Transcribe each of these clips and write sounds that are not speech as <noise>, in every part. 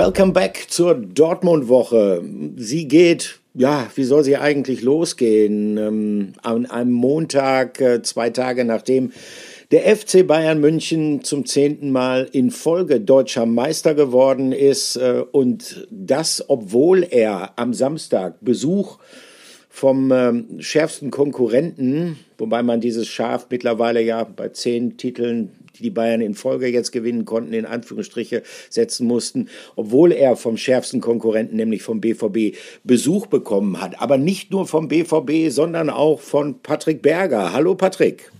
Welcome back zur Dortmund-Woche. Sie geht, ja, wie soll sie eigentlich losgehen? Ähm, an einem Montag, äh, zwei Tage nachdem der FC Bayern München zum zehnten Mal in Folge deutscher Meister geworden ist äh, und das, obwohl er am Samstag Besuch vom ähm, schärfsten Konkurrenten, wobei man dieses Schaf mittlerweile ja bei zehn Titeln die die Bayern in Folge jetzt gewinnen konnten, in Anführungsstriche setzen mussten, obwohl er vom schärfsten Konkurrenten, nämlich vom BVB, Besuch bekommen hat. Aber nicht nur vom BVB, sondern auch von Patrick Berger. Hallo Patrick.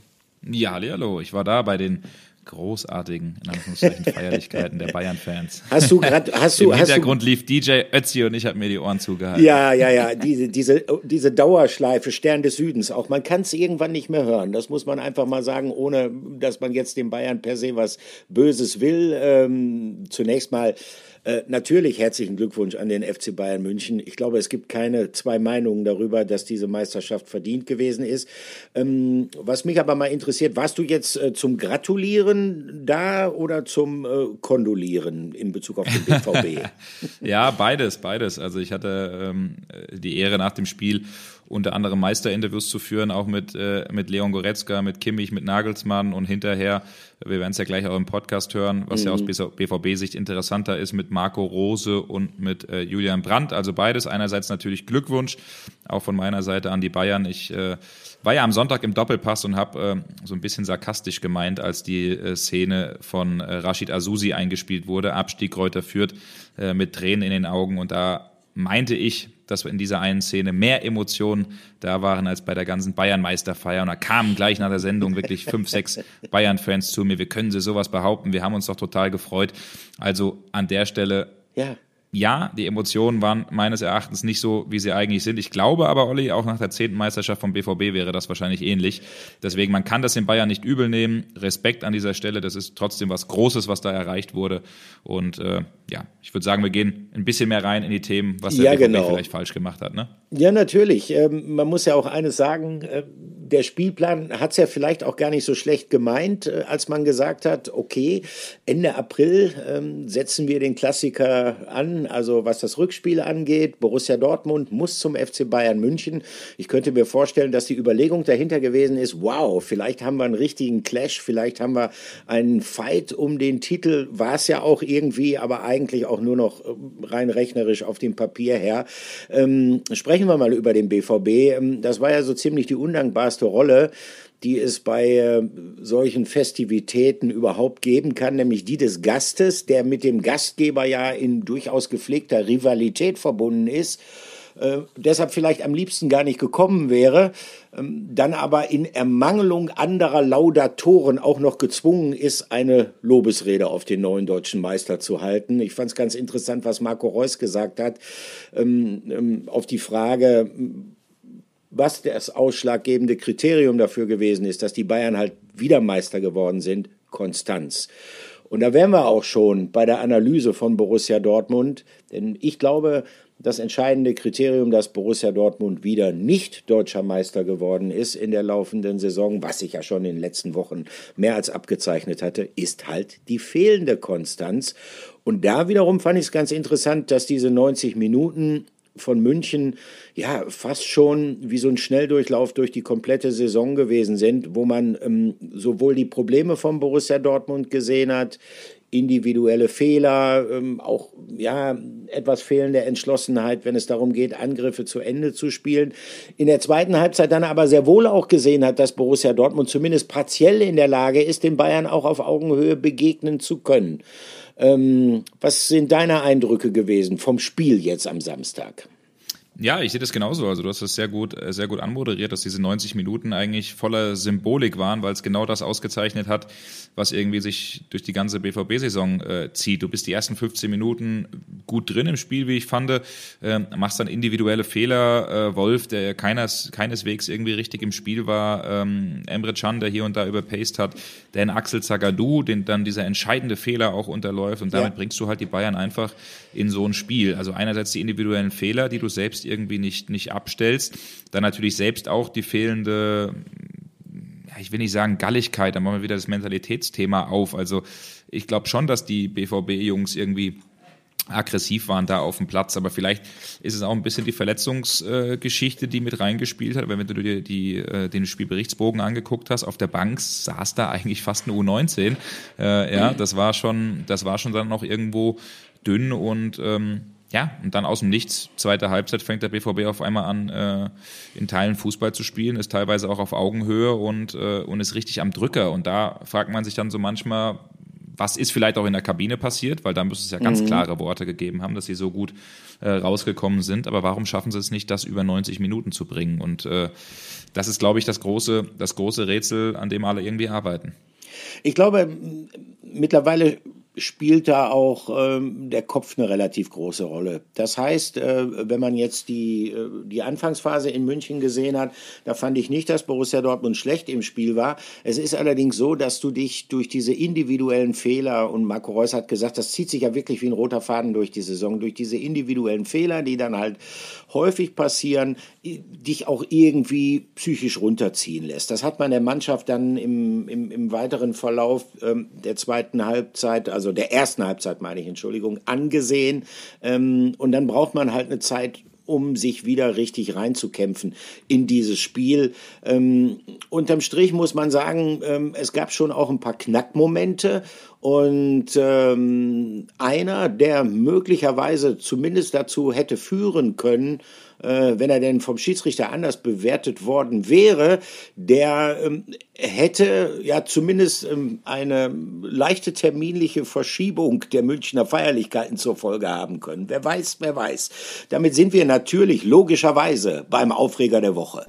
Ja, hallo. Ich war da bei den großartigen, in Anführungszeichen, <laughs> Feierlichkeiten der Bayern-Fans. Hast du gerade, hast du, Im hast Hintergrund du, lief DJ Ötzi und ich habe mir die Ohren zugehalten. Ja, ja, ja, diese, diese, diese Dauerschleife Stern des Südens, auch man kann es irgendwann nicht mehr hören. Das muss man einfach mal sagen, ohne dass man jetzt den Bayern per se was Böses will. Ähm, zunächst mal äh, natürlich herzlichen Glückwunsch an den FC Bayern München. Ich glaube, es gibt keine zwei Meinungen darüber, dass diese Meisterschaft verdient gewesen ist. Ähm, was mich aber mal interessiert, warst du jetzt äh, zum Gratulieren da oder zum äh, Kondolieren in Bezug auf den BVB? <laughs> ja, beides, beides. Also ich hatte ähm, die Ehre nach dem Spiel unter anderem Meisterinterviews zu führen, auch mit, äh, mit Leon Goretzka, mit Kimmich, mit Nagelsmann und hinterher, wir werden es ja gleich auch im Podcast hören, was mhm. ja aus BVB-Sicht interessanter ist, mit Marco Rose und mit äh, Julian Brandt. Also beides. Einerseits natürlich Glückwunsch, auch von meiner Seite an die Bayern. Ich äh, war ja am Sonntag im Doppelpass und habe äh, so ein bisschen sarkastisch gemeint, als die äh, Szene von äh, Rashid Azusi eingespielt wurde, Abstieg Kräuter führt, äh, mit Tränen in den Augen. Und da meinte ich, dass in dieser einen Szene mehr Emotionen da waren als bei der ganzen Bayern-Meisterfeier. Und da kamen gleich nach der Sendung wirklich fünf, sechs <laughs> Bayern-Fans zu mir. Wir können sie sowas behaupten. Wir haben uns doch total gefreut. Also an der Stelle ja ja, die Emotionen waren meines Erachtens nicht so, wie sie eigentlich sind. Ich glaube aber, Olli, auch nach der zehnten Meisterschaft vom BVB wäre das wahrscheinlich ähnlich. Deswegen, man kann das in Bayern nicht übel nehmen. Respekt an dieser Stelle. Das ist trotzdem was Großes, was da erreicht wurde. Und äh, ja, ich würde sagen, wir gehen ein bisschen mehr rein in die Themen, was der ja, BVB genau. vielleicht falsch gemacht hat. Ne? Ja, natürlich. Ähm, man muss ja auch eines sagen. Äh, der Spielplan hat es ja vielleicht auch gar nicht so schlecht gemeint, äh, als man gesagt hat, okay, Ende April ähm, setzen wir den Klassiker an, also was das Rückspiel angeht. Borussia Dortmund muss zum FC Bayern München. Ich könnte mir vorstellen, dass die Überlegung dahinter gewesen ist, wow, vielleicht haben wir einen richtigen Clash, vielleicht haben wir einen Fight um den Titel, war es ja auch irgendwie, aber eigentlich auch nur noch äh, rein rechnerisch auf dem Papier her. Ähm, sprechen wir mal über den BVB. Ähm, das war ja so ziemlich die undankbarste wichtigste Rolle, die es bei äh, solchen Festivitäten überhaupt geben kann, nämlich die des Gastes, der mit dem Gastgeber ja in durchaus gepflegter Rivalität verbunden ist. Äh, deshalb vielleicht am liebsten gar nicht gekommen wäre, ähm, dann aber in Ermangelung anderer Laudatoren auch noch gezwungen ist, eine Lobesrede auf den neuen deutschen Meister zu halten. Ich fand es ganz interessant, was Marco Reus gesagt hat, ähm, ähm, auf die Frage, was das ausschlaggebende Kriterium dafür gewesen ist, dass die Bayern halt wieder Meister geworden sind, Konstanz. Und da wären wir auch schon bei der Analyse von Borussia Dortmund, denn ich glaube, das entscheidende Kriterium, dass Borussia Dortmund wieder nicht deutscher Meister geworden ist in der laufenden Saison, was sich ja schon in den letzten Wochen mehr als abgezeichnet hatte, ist halt die fehlende Konstanz. Und da wiederum fand ich es ganz interessant, dass diese 90 Minuten von München ja fast schon wie so ein Schnelldurchlauf durch die komplette Saison gewesen sind, wo man ähm, sowohl die Probleme von Borussia Dortmund gesehen hat, individuelle Fehler, ähm, auch ja etwas fehlende Entschlossenheit, wenn es darum geht, Angriffe zu Ende zu spielen. In der zweiten Halbzeit dann aber sehr wohl auch gesehen hat, dass Borussia Dortmund zumindest partiell in der Lage ist, den Bayern auch auf Augenhöhe begegnen zu können. Ähm, was sind deine Eindrücke gewesen vom Spiel jetzt am Samstag? Ja, ich sehe das genauso. Also du hast das sehr gut, äh, sehr gut anmoderiert, dass diese 90 Minuten eigentlich voller Symbolik waren, weil es genau das ausgezeichnet hat, was irgendwie sich durch die ganze BVB-Saison äh, zieht. Du bist die ersten 15 Minuten gut drin im Spiel, wie ich fand, äh, machst dann individuelle Fehler. Äh, Wolf, der keines, keineswegs irgendwie richtig im Spiel war, ähm, Emre Can, der hier und da überpaced hat, dann Axel Zagadou, den dann dieser entscheidende Fehler auch unterläuft und damit ja. bringst du halt die Bayern einfach in so ein Spiel. Also einerseits die individuellen Fehler, die du selbst irgendwie nicht, nicht abstellst. Dann natürlich selbst auch die fehlende, ich will nicht sagen Galligkeit, dann machen wir wieder das Mentalitätsthema auf. Also ich glaube schon, dass die BVB-Jungs irgendwie aggressiv waren da auf dem Platz. Aber vielleicht ist es auch ein bisschen die Verletzungsgeschichte, äh, die mit reingespielt hat. Weil wenn du dir die, äh, den Spielberichtsbogen angeguckt hast, auf der Bank saß da eigentlich fast eine U19. Äh, ja, das war schon, das war schon dann noch irgendwo dünn und ähm, ja, und dann aus dem Nichts, zweite Halbzeit, fängt der BVB auf einmal an, äh, in Teilen Fußball zu spielen, ist teilweise auch auf Augenhöhe und, äh, und ist richtig am Drücker. Und da fragt man sich dann so manchmal, was ist vielleicht auch in der Kabine passiert, weil da müsste es ja ganz mhm. klare Worte gegeben haben, dass sie so gut äh, rausgekommen sind. Aber warum schaffen sie es nicht, das über 90 Minuten zu bringen? Und äh, das ist, glaube ich, das große, das große Rätsel, an dem alle irgendwie arbeiten. Ich glaube, mittlerweile spielt da auch ähm, der Kopf eine relativ große Rolle. Das heißt, äh, wenn man jetzt die, äh, die Anfangsphase in München gesehen hat, da fand ich nicht, dass Borussia Dortmund schlecht im Spiel war. Es ist allerdings so, dass du dich durch diese individuellen Fehler, und Marco Reus hat gesagt, das zieht sich ja wirklich wie ein roter Faden durch die Saison, durch diese individuellen Fehler, die dann halt häufig passieren, dich auch irgendwie psychisch runterziehen lässt. Das hat man der Mannschaft dann im, im, im weiteren Verlauf ähm, der zweiten Halbzeit, also der ersten Halbzeit meine ich, Entschuldigung, angesehen. Ähm, und dann braucht man halt eine Zeit, um sich wieder richtig reinzukämpfen in dieses Spiel. Ähm, unterm Strich muss man sagen, ähm, es gab schon auch ein paar Knackmomente und ähm, einer, der möglicherweise zumindest dazu hätte führen können, äh, wenn er denn vom Schiedsrichter anders bewertet worden wäre, der ähm, hätte ja zumindest ähm, eine leichte terminliche Verschiebung der Münchner Feierlichkeiten zur Folge haben können. Wer weiß, wer weiß. Damit sind wir natürlich logischerweise beim Aufreger der Woche.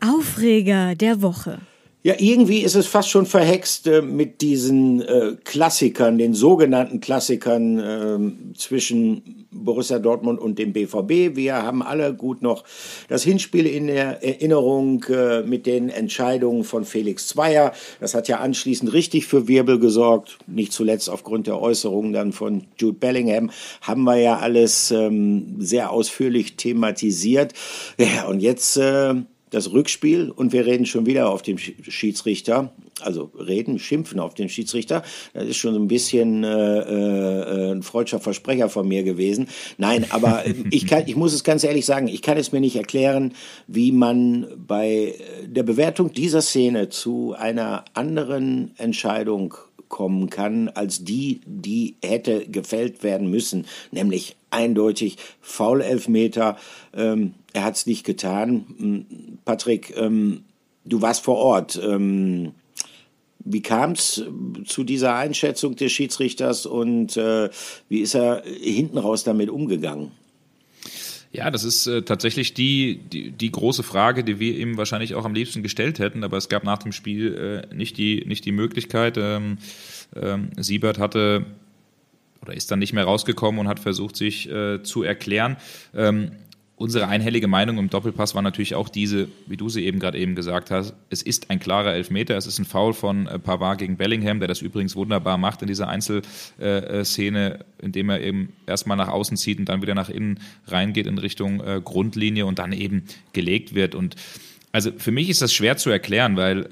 Aufreger der Woche. Ja, irgendwie ist es fast schon verhext äh, mit diesen äh, Klassikern, den sogenannten Klassikern äh, zwischen Borussia Dortmund und dem BVB. Wir haben alle gut noch das Hinspiel in der Erinnerung äh, mit den Entscheidungen von Felix Zweier. Das hat ja anschließend richtig für Wirbel gesorgt. Nicht zuletzt aufgrund der Äußerungen dann von Jude Bellingham haben wir ja alles ähm, sehr ausführlich thematisiert. Ja, und jetzt äh, das Rückspiel und wir reden schon wieder auf den Schiedsrichter. Also reden, schimpfen auf den Schiedsrichter. Das ist schon ein bisschen äh, äh, ein freudscher Versprecher von mir gewesen. Nein, aber <laughs> ich, kann, ich muss es ganz ehrlich sagen, ich kann es mir nicht erklären, wie man bei der Bewertung dieser Szene zu einer anderen Entscheidung kommen kann als die, die hätte gefällt werden müssen, nämlich eindeutig Foul-Elfmeter. Ähm, er hat es nicht getan. Hm, Patrick, ähm, du warst vor Ort. Ähm, wie kam es zu dieser Einschätzung des Schiedsrichters und äh, wie ist er hinten raus damit umgegangen? Ja, das ist äh, tatsächlich die, die, die große Frage, die wir ihm wahrscheinlich auch am liebsten gestellt hätten, aber es gab nach dem Spiel äh, nicht, die, nicht die Möglichkeit. Ähm, ähm, Siebert hatte oder ist dann nicht mehr rausgekommen und hat versucht, sich äh, zu erklären. Ähm, unsere einhellige Meinung im Doppelpass war natürlich auch diese, wie du sie eben gerade eben gesagt hast. Es ist ein klarer Elfmeter. Es ist ein Foul von äh, Pavard gegen Bellingham, der das übrigens wunderbar macht in dieser Einzelszene, äh, indem er eben erstmal nach außen zieht und dann wieder nach innen reingeht in Richtung äh, Grundlinie und dann eben gelegt wird. Und also für mich ist das schwer zu erklären, weil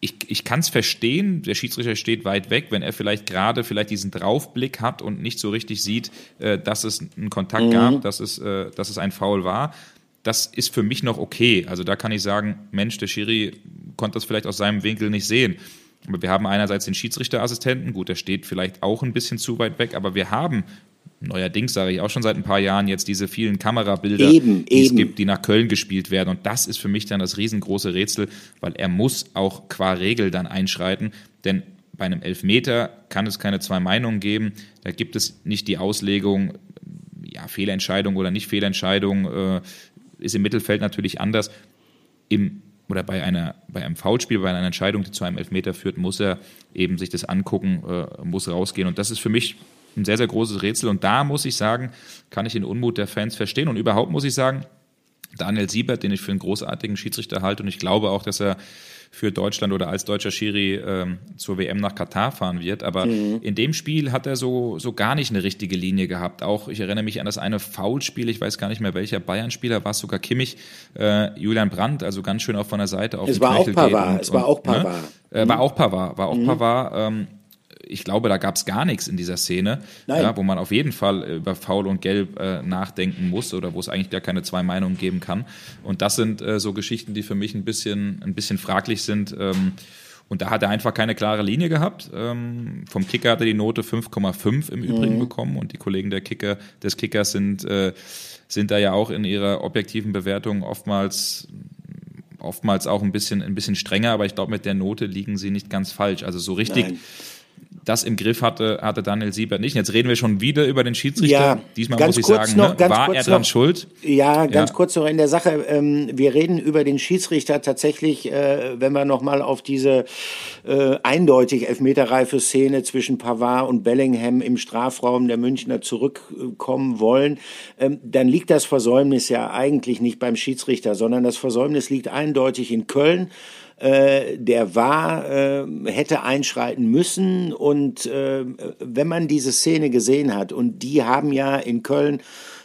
ich, ich kann es verstehen, der Schiedsrichter steht weit weg, wenn er vielleicht gerade vielleicht diesen Draufblick hat und nicht so richtig sieht, äh, dass es einen Kontakt mhm. gab, dass es, äh, dass es ein Foul war. Das ist für mich noch okay. Also da kann ich sagen, Mensch, der Schiri konnte das vielleicht aus seinem Winkel nicht sehen. Aber wir haben einerseits den Schiedsrichterassistenten, gut, der steht vielleicht auch ein bisschen zu weit weg, aber wir haben neuerdings sage ich auch schon seit ein paar Jahren jetzt diese vielen Kamerabilder, eben, die eben. es gibt, die nach Köln gespielt werden. Und das ist für mich dann das riesengroße Rätsel, weil er muss auch qua Regel dann einschreiten, denn bei einem Elfmeter kann es keine zwei Meinungen geben. Da gibt es nicht die Auslegung, ja, Fehlentscheidung oder nicht Fehlentscheidung, äh, ist im Mittelfeld natürlich anders. Im oder bei einer bei einem Foulspiel, bei einer Entscheidung, die zu einem Elfmeter führt, muss er eben sich das angucken, äh, muss rausgehen. Und das ist für mich ein sehr, sehr großes Rätsel. Und da muss ich sagen, kann ich den Unmut der Fans verstehen. Und überhaupt muss ich sagen, Daniel Siebert, den ich für einen großartigen Schiedsrichter halte, und ich glaube auch, dass er für Deutschland oder als deutscher Schiri ähm, zur WM nach Katar fahren wird. Aber mhm. in dem Spiel hat er so, so gar nicht eine richtige Linie gehabt. Auch ich erinnere mich an das eine Foulspiel, ich weiß gar nicht mehr welcher Bayern-Spieler, war es sogar Kimmich, äh, Julian Brandt, also ganz schön auch von der Seite auf es war auch Pavard, es war auch Pavard. Ne? Äh, war mhm. auch Pavard, war auch mhm. Pavard. Ähm, ich glaube, da gab es gar nichts in dieser Szene, ja, wo man auf jeden Fall über Faul und Gelb äh, nachdenken muss oder wo es eigentlich gar keine zwei Meinungen geben kann. Und das sind äh, so Geschichten, die für mich ein bisschen, ein bisschen fraglich sind. Ähm, und da hat er einfach keine klare Linie gehabt. Ähm, vom Kicker hat er die Note 5,5 im Übrigen mhm. bekommen und die Kollegen der Kicker, des Kickers sind, äh, sind da ja auch in ihrer objektiven Bewertung oftmals oftmals auch ein bisschen, ein bisschen strenger, aber ich glaube, mit der Note liegen sie nicht ganz falsch. Also so richtig Nein das im Griff hatte, hatte Daniel Siebert nicht. Jetzt reden wir schon wieder über den Schiedsrichter. Ja, Diesmal muss ich sagen, noch, ne? war er dran noch, schuld? Ja, ganz ja. kurz noch in der Sache. Ähm, wir reden über den Schiedsrichter tatsächlich, äh, wenn wir nochmal auf diese äh, eindeutig elfmeterreife Szene zwischen Pavard und Bellingham im Strafraum der Münchner zurückkommen wollen, ähm, dann liegt das Versäumnis ja eigentlich nicht beim Schiedsrichter, sondern das Versäumnis liegt eindeutig in Köln äh, der war, äh, hätte einschreiten müssen. Und äh, wenn man diese Szene gesehen hat, und die haben ja in Köln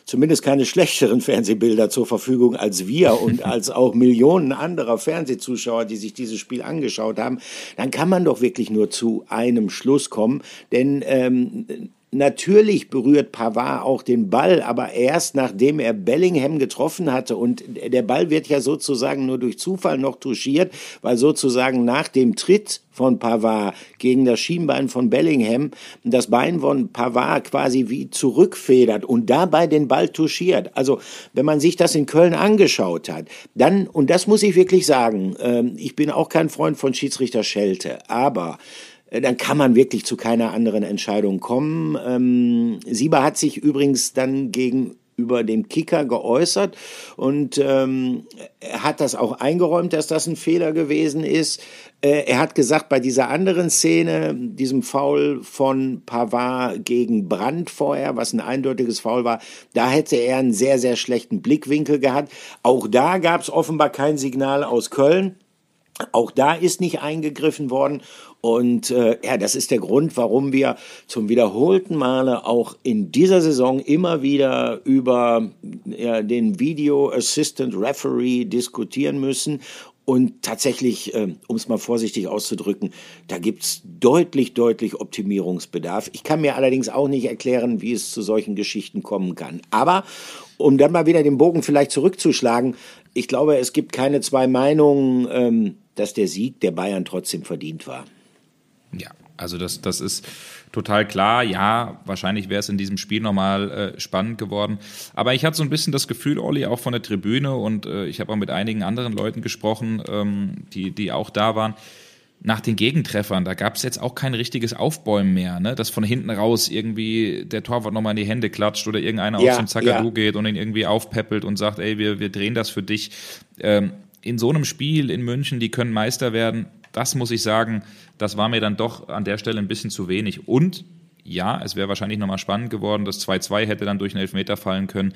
zumindest keine <laughs> schlechteren Fernsehbilder zur Verfügung als wir <laughs> und als auch Millionen anderer Fernsehzuschauer, die sich dieses Spiel angeschaut haben, dann kann man doch wirklich nur zu einem Schluss kommen. Denn ähm, Natürlich berührt Pavard auch den Ball, aber erst nachdem er Bellingham getroffen hatte. Und der Ball wird ja sozusagen nur durch Zufall noch touchiert, weil sozusagen nach dem Tritt von Pavard gegen das Schienbein von Bellingham das Bein von Pavard quasi wie zurückfedert und dabei den Ball touchiert. Also wenn man sich das in Köln angeschaut hat, dann, und das muss ich wirklich sagen, ähm, ich bin auch kein Freund von Schiedsrichter Schelte, aber dann kann man wirklich zu keiner anderen Entscheidung kommen. Ähm, Sieber hat sich übrigens dann gegenüber dem Kicker geäußert und ähm, er hat das auch eingeräumt, dass das ein Fehler gewesen ist. Äh, er hat gesagt, bei dieser anderen Szene, diesem Foul von Pavard gegen Brandt vorher, was ein eindeutiges Foul war, da hätte er einen sehr, sehr schlechten Blickwinkel gehabt. Auch da gab es offenbar kein Signal aus Köln. Auch da ist nicht eingegriffen worden. Und äh, ja, das ist der Grund, warum wir zum wiederholten Male auch in dieser Saison immer wieder über ja, den Video Assistant Referee diskutieren müssen. Und tatsächlich, äh, um es mal vorsichtig auszudrücken, da gibt's deutlich, deutlich Optimierungsbedarf. Ich kann mir allerdings auch nicht erklären, wie es zu solchen Geschichten kommen kann. Aber um dann mal wieder den Bogen vielleicht zurückzuschlagen, ich glaube, es gibt keine zwei Meinungen, ähm, dass der Sieg der Bayern trotzdem verdient war. Ja, also das, das ist total klar. Ja, wahrscheinlich wäre es in diesem Spiel nochmal äh, spannend geworden. Aber ich hatte so ein bisschen das Gefühl, Olli, auch von der Tribüne und äh, ich habe auch mit einigen anderen Leuten gesprochen, ähm, die, die auch da waren. Nach den Gegentreffern, da gab es jetzt auch kein richtiges Aufbäumen mehr, ne? dass von hinten raus irgendwie der Torwart nochmal in die Hände klatscht oder irgendeiner ja, aus dem Zagadou ja. geht und ihn irgendwie aufpeppelt und sagt, ey, wir, wir drehen das für dich. Ähm, in so einem Spiel in München, die können Meister werden, das muss ich sagen, das war mir dann doch an der Stelle ein bisschen zu wenig. Und ja, es wäre wahrscheinlich nochmal spannend geworden. Das 2-2 hätte dann durch einen Elfmeter fallen können.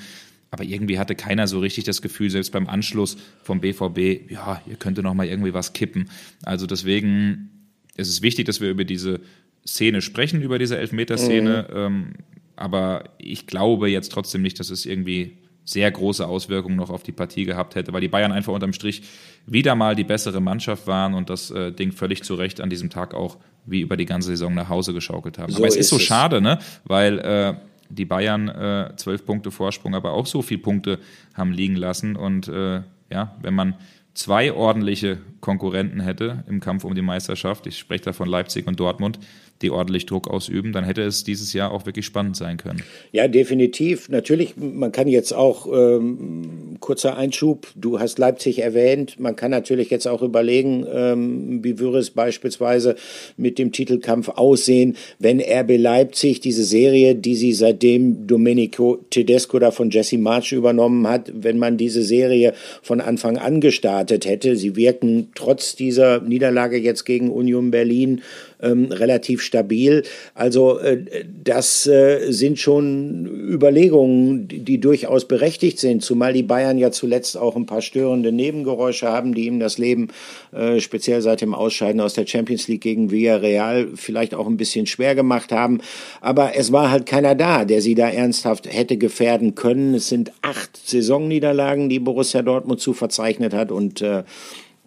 Aber irgendwie hatte keiner so richtig das Gefühl, selbst beim Anschluss vom BVB, ja, ihr könnte noch mal irgendwie was kippen. Also deswegen ist es wichtig, dass wir über diese Szene sprechen, über diese Elfmeterszene. Mhm. Ähm, aber ich glaube jetzt trotzdem nicht, dass es irgendwie sehr große Auswirkungen noch auf die Partie gehabt hätte, weil die Bayern einfach unterm Strich wieder mal die bessere Mannschaft waren und das äh, Ding völlig zu Recht an diesem Tag auch wie über die ganze Saison nach Hause geschaukelt haben. So aber es ist, ist so es. schade, ne? weil äh, die Bayern äh, zwölf Punkte Vorsprung, aber auch so viele Punkte haben liegen lassen. Und äh, ja, wenn man zwei ordentliche Konkurrenten hätte im Kampf um die Meisterschaft, ich spreche da von Leipzig und Dortmund, die ordentlich Druck ausüben, dann hätte es dieses Jahr auch wirklich spannend sein können. Ja, definitiv. Natürlich, man kann jetzt auch, ähm, kurzer Einschub, du hast Leipzig erwähnt, man kann natürlich jetzt auch überlegen, ähm, wie würde es beispielsweise mit dem Titelkampf aussehen, wenn RB Leipzig diese Serie, die sie seitdem Domenico Tedesco da von Jesse March übernommen hat, wenn man diese Serie von Anfang an gestartet hätte. Sie wirken trotz dieser Niederlage jetzt gegen Union Berlin ähm, relativ stabil. Also äh, das äh, sind schon Überlegungen, die, die, durchaus berechtigt sind, zumal die Bayern ja zuletzt auch ein paar störende Nebengeräusche haben, die ihm das Leben äh, speziell seit dem Ausscheiden aus der Champions League gegen Villarreal vielleicht auch ein bisschen schwer gemacht haben. Aber es war halt keiner da, der sie da ernsthaft hätte gefährden können. Es sind acht Saisonniederlagen, die Borussia Dortmund zu verzeichnet hat und äh,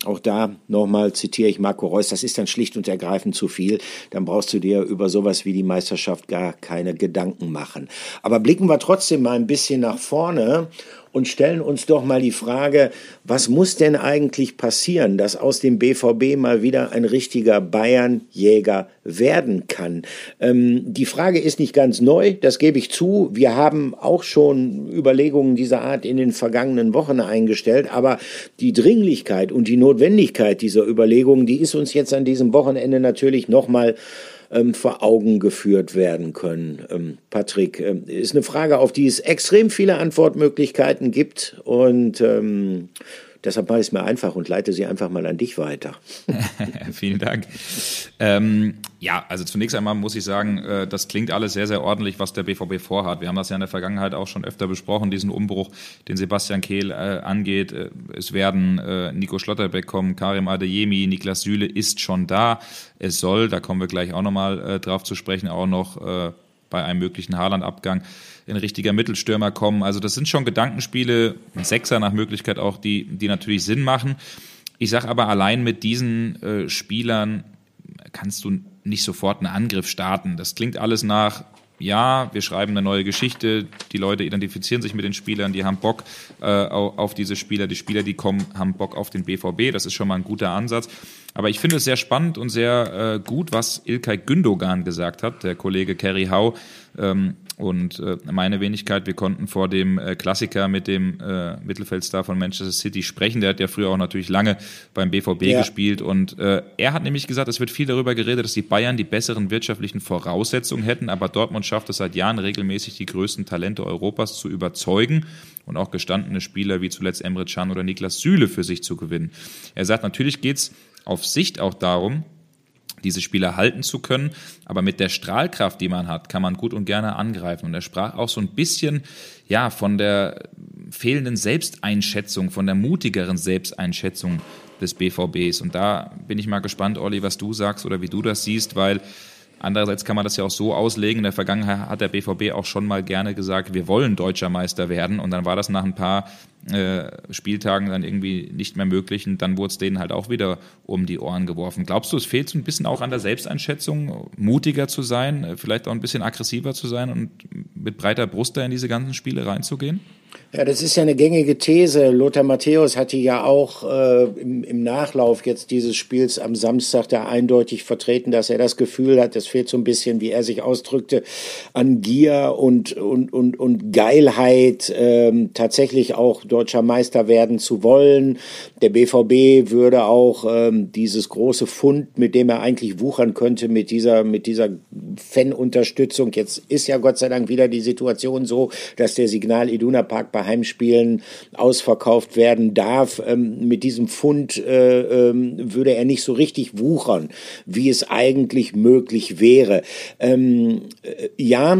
auch da nochmal zitiere ich Marco Reus, das ist dann schlicht und ergreifend zu viel. Dann brauchst du dir über sowas wie die Meisterschaft gar keine Gedanken machen. Aber blicken wir trotzdem mal ein bisschen nach vorne und stellen uns doch mal die Frage, was muss denn eigentlich passieren, dass aus dem BVB mal wieder ein richtiger Bayernjäger werden kann? Ähm, die Frage ist nicht ganz neu, das gebe ich zu. Wir haben auch schon Überlegungen dieser Art in den vergangenen Wochen eingestellt, aber die Dringlichkeit und die Notwendigkeit dieser Überlegungen, die ist uns jetzt an diesem Wochenende natürlich nochmal ähm, vor Augen geführt werden können. Ähm, Patrick, ähm, ist eine Frage, auf die es extrem viele Antwortmöglichkeiten gibt und ähm, Deshalb mache ich es mir einfach und leite sie einfach mal an dich weiter. <laughs> Vielen Dank. Ähm, ja, also zunächst einmal muss ich sagen, äh, das klingt alles sehr, sehr ordentlich, was der BVB vorhat. Wir haben das ja in der Vergangenheit auch schon öfter besprochen, diesen Umbruch, den Sebastian Kehl äh, angeht. Äh, es werden äh, Nico Schlotterbeck kommen, Karim Adeyemi, Niklas Süle ist schon da. Es soll, da kommen wir gleich auch nochmal äh, drauf zu sprechen, auch noch äh, bei einem möglichen Haaland-Abgang ein richtiger Mittelstürmer kommen. Also das sind schon Gedankenspiele, ein Sechser nach Möglichkeit auch, die, die natürlich Sinn machen. Ich sage aber, allein mit diesen äh, Spielern kannst du nicht sofort einen Angriff starten. Das klingt alles nach, ja, wir schreiben eine neue Geschichte, die Leute identifizieren sich mit den Spielern, die haben Bock äh, auf diese Spieler, die Spieler, die kommen, haben Bock auf den BVB, das ist schon mal ein guter Ansatz. Aber ich finde es sehr spannend und sehr äh, gut, was Ilkay Gündogan gesagt hat, der Kollege Kerry Howe. Ähm, und äh, meine Wenigkeit, wir konnten vor dem äh, Klassiker mit dem äh, Mittelfeldstar von Manchester City sprechen. Der hat ja früher auch natürlich lange beim BVB ja. gespielt. Und äh, er hat nämlich gesagt, es wird viel darüber geredet, dass die Bayern die besseren wirtschaftlichen Voraussetzungen hätten. Aber Dortmund schafft es seit Jahren regelmäßig, die größten Talente Europas zu überzeugen und auch gestandene Spieler wie zuletzt Emre Can oder Niklas Süle für sich zu gewinnen. Er sagt, natürlich geht's auf Sicht auch darum, diese Spieler halten zu können. Aber mit der Strahlkraft, die man hat, kann man gut und gerne angreifen. Und er sprach auch so ein bisschen, ja, von der fehlenden Selbsteinschätzung, von der mutigeren Selbsteinschätzung des BVBs. Und da bin ich mal gespannt, Olli, was du sagst oder wie du das siehst, weil Andererseits kann man das ja auch so auslegen. In der Vergangenheit hat der BVB auch schon mal gerne gesagt, wir wollen deutscher Meister werden. Und dann war das nach ein paar äh, Spieltagen dann irgendwie nicht mehr möglich. Und dann wurde es denen halt auch wieder um die Ohren geworfen. Glaubst du, es fehlt so ein bisschen auch an der Selbsteinschätzung, mutiger zu sein, vielleicht auch ein bisschen aggressiver zu sein und mit breiter Brust da in diese ganzen Spiele reinzugehen? Ja, das ist ja eine gängige These. Lothar Matthäus hatte ja auch äh, im, im, Nachlauf jetzt dieses Spiels am Samstag da eindeutig vertreten, dass er das Gefühl hat, es fehlt so ein bisschen, wie er sich ausdrückte, an Gier und, und, und, und Geilheit, ähm, tatsächlich auch deutscher Meister werden zu wollen. Der BVB würde auch ähm, dieses große Fund, mit dem er eigentlich wuchern könnte, mit dieser, mit dieser Fanunterstützung. Jetzt ist ja Gott sei Dank wieder die Situation so, dass der Signal Iduna Park bei Heimspielen ausverkauft werden darf. Ähm, mit diesem Fund äh, ähm, würde er nicht so richtig wuchern, wie es eigentlich möglich wäre. Ähm, äh, ja,